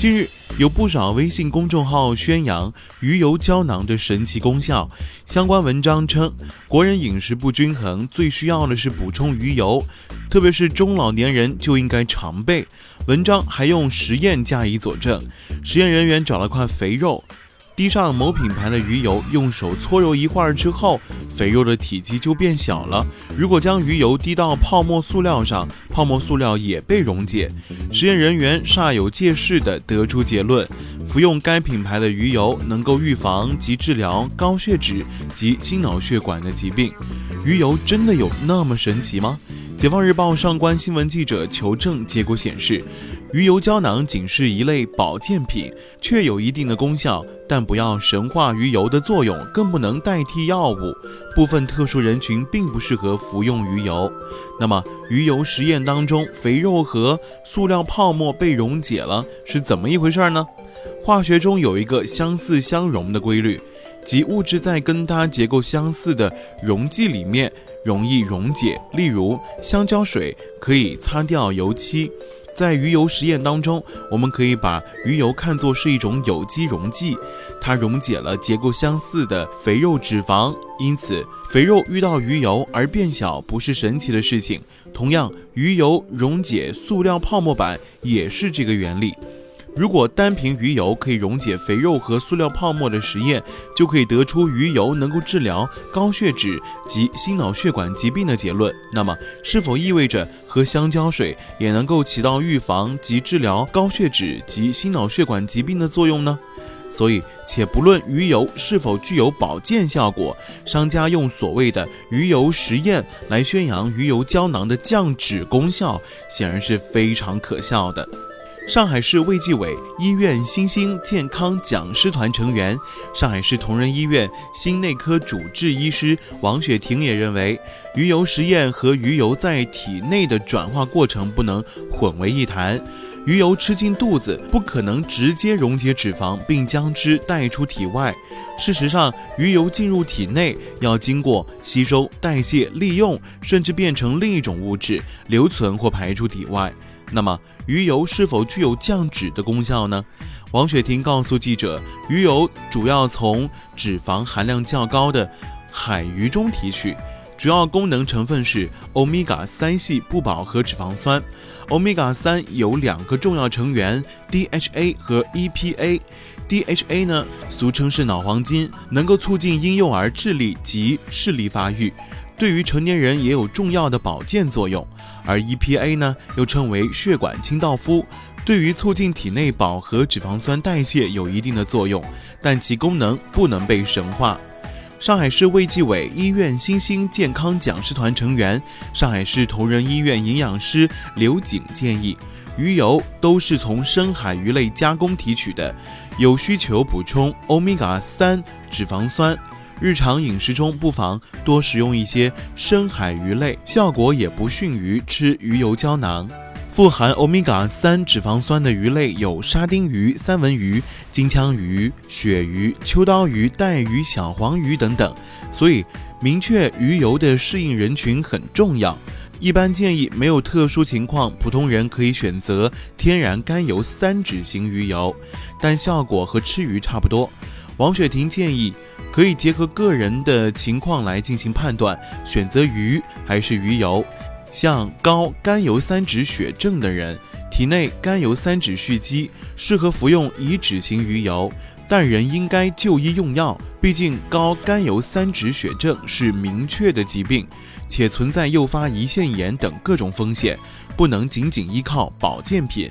近日，有不少微信公众号宣扬鱼油胶囊的神奇功效。相关文章称，国人饮食不均衡，最需要的是补充鱼油，特别是中老年人就应该常备。文章还用实验加以佐证，实验人员找了块肥肉。滴上某品牌的鱼油，用手搓揉一会儿之后，肥肉的体积就变小了。如果将鱼油滴到泡沫塑料上，泡沫塑料也被溶解。实验人员煞有介事地得出结论：服用该品牌的鱼油能够预防及治疗高血脂及心脑血管的疾病。鱼油真的有那么神奇吗？解放日报上官新闻记者求证结果显示。鱼油胶囊仅是一类保健品，确有一定的功效，但不要神化鱼油的作用，更不能代替药物。部分特殊人群并不适合服用鱼油。那么，鱼油实验当中，肥肉和塑料泡沫被溶解了，是怎么一回事呢？化学中有一个相似相溶的规律，即物质在跟它结构相似的溶剂里面容易溶解。例如，香蕉水可以擦掉油漆。在鱼油实验当中，我们可以把鱼油看作是一种有机溶剂，它溶解了结构相似的肥肉脂肪，因此肥肉遇到鱼油而变小不是神奇的事情。同样，鱼油溶解塑料泡沫板也是这个原理。如果单凭鱼油可以溶解肥肉和塑料泡沫的实验，就可以得出鱼油能够治疗高血脂及心脑血管疾病的结论。那么，是否意味着喝香蕉水也能够起到预防及治疗高血脂及心脑血管疾病的作用呢？所以，且不论鱼油是否具有保健效果，商家用所谓的鱼油实验来宣扬鱼油胶囊的降脂功效，显然是非常可笑的。上海市卫计委医院新兴健康讲师团成员、上海市同仁医院心内科主治医师王雪婷也认为，鱼油实验和鱼油在体内的转化过程不能混为一谈。鱼油吃进肚子，不可能直接溶解脂肪并将之带出体外。事实上，鱼油进入体内要经过吸收、代谢、利用，甚至变成另一种物质留存或排出体外。那么，鱼油是否具有降脂的功效呢？王雪婷告诉记者，鱼油主要从脂肪含量较高的海鱼中提取，主要功能成分是欧米伽三系不饱和脂肪酸。欧米伽三有两个重要成员：DHA 和 EPA。DHA 呢，俗称是脑黄金，能够促进婴幼儿智力及视力发育。对于成年人也有重要的保健作用，而 EPA 呢又称为血管清道夫，对于促进体内饱和脂肪酸代谢有一定的作用，但其功能不能被神化。上海市卫计委医院新兴健康讲师团成员、上海市同仁医院营养师刘景建议，鱼油都是从深海鱼类加工提取的，有需求补充欧米伽三脂肪酸。日常饮食中不妨多食用一些深海鱼类，效果也不逊于吃鱼油胶囊。富含欧米伽三脂肪酸的鱼类有沙丁鱼、三文鱼、金枪鱼、鳕鱼、秋刀鱼、带鱼、小黄鱼等等。所以，明确鱼油的适应人群很重要。一般建议没有特殊情况，普通人可以选择天然甘油三酯型鱼油，但效果和吃鱼差不多。王雪婷建议。可以结合个人的情况来进行判断，选择鱼还是鱼油。像高甘油三酯血症的人，体内甘油三酯蓄积，适合服用乙酯型鱼油，但仍应该就医用药。毕竟高甘油三酯血症是明确的疾病，且存在诱发胰腺炎等各种风险，不能仅仅依靠保健品。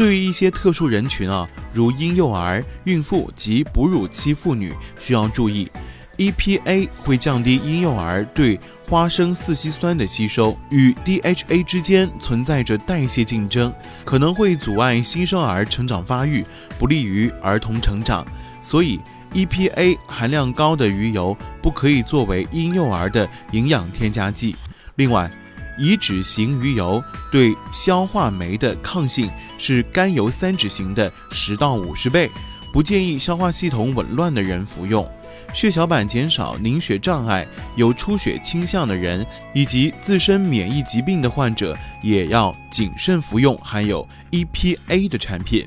对于一些特殊人群啊，如婴幼儿、孕妇及哺乳期妇女，需要注意，EPA 会降低婴幼儿对花生四烯酸的吸收，与 DHA 之间存在着代谢竞争，可能会阻碍新生儿成长发育，不利于儿童成长。所以 EPA 含量高的鱼油不可以作为婴幼儿的营养添加剂。另外，乙酯型鱼油对消化酶的抗性是甘油三酯型的十到五十倍，不建议消化系统紊乱的人服用。血小板减少、凝血障碍、有出血倾向的人，以及自身免疫疾病的患者，也要谨慎服用含有 EPA 的产品。